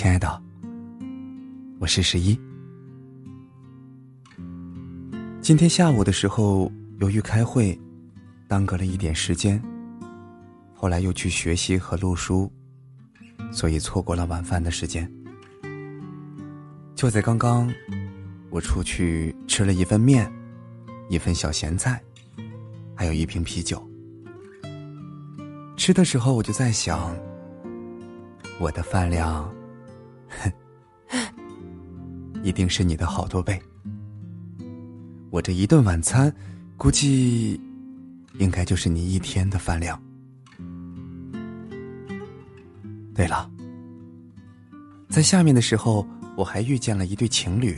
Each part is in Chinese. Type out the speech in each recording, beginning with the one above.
亲爱的，我是十一。今天下午的时候，由于开会，耽搁了一点时间。后来又去学习和录书，所以错过了晚饭的时间。就在刚刚，我出去吃了一份面，一份小咸菜，还有一瓶啤酒。吃的时候，我就在想，我的饭量，哼 一定是你的好多倍。我这一顿晚餐，估计应该就是你一天的饭量。对了，在下面的时候，我还遇见了一对情侣，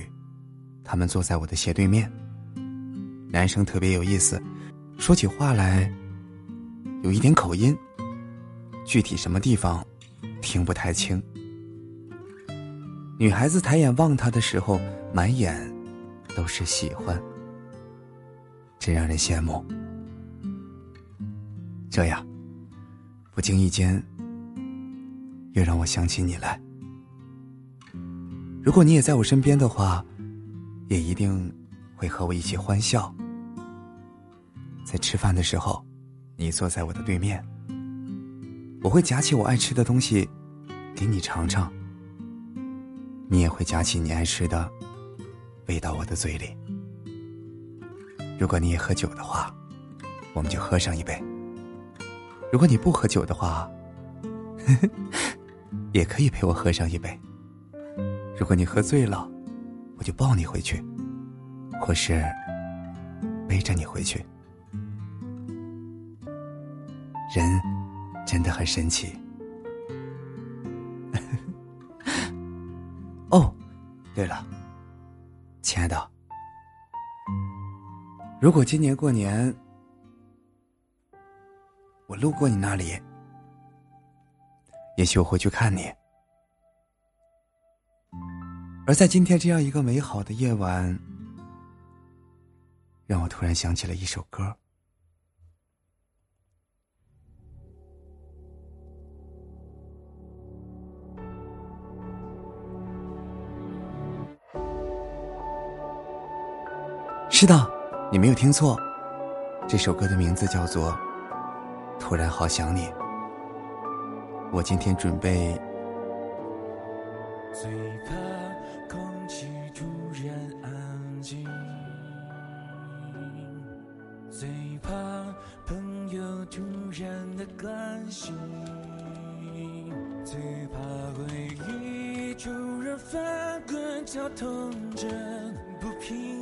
他们坐在我的斜对面。男生特别有意思，说起话来有一点口音。具体什么地方，听不太清。女孩子抬眼望他的时候，满眼都是喜欢，真让人羡慕。这样，不经意间，又让我想起你来。如果你也在我身边的话，也一定会和我一起欢笑。在吃饭的时候，你坐在我的对面。我会夹起我爱吃的东西，给你尝尝。你也会夹起你爱吃的，喂到我的嘴里。如果你也喝酒的话，我们就喝上一杯。如果你不喝酒的话，也可以陪我喝上一杯。如果你喝醉了，我就抱你回去，或是背着你回去。人。真的很神奇。哦，对了，亲爱的，如果今年过年我路过你那里，也许我会去看你。而在今天这样一个美好的夜晚，让我突然想起了一首歌。是的，你没有听错，这首歌的名字叫做《突然好想你》。我今天准备。最怕空气突然安静，最怕朋友突然的关心，最怕回忆突然翻滚绞痛着。不平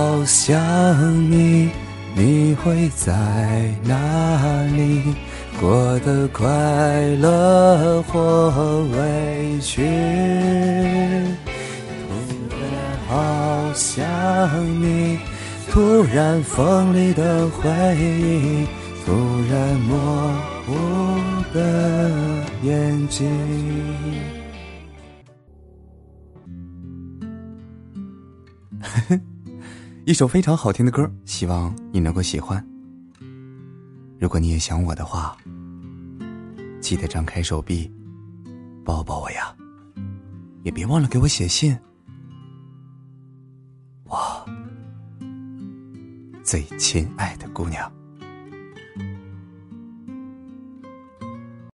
好想你，你会在哪里？过得快乐或委屈？突然好想你，突然锋利的回忆，突然模糊的眼睛。一首非常好听的歌，希望你能够喜欢。如果你也想我的话，记得张开手臂，抱抱我呀！也别忘了给我写信。我最亲爱的姑娘。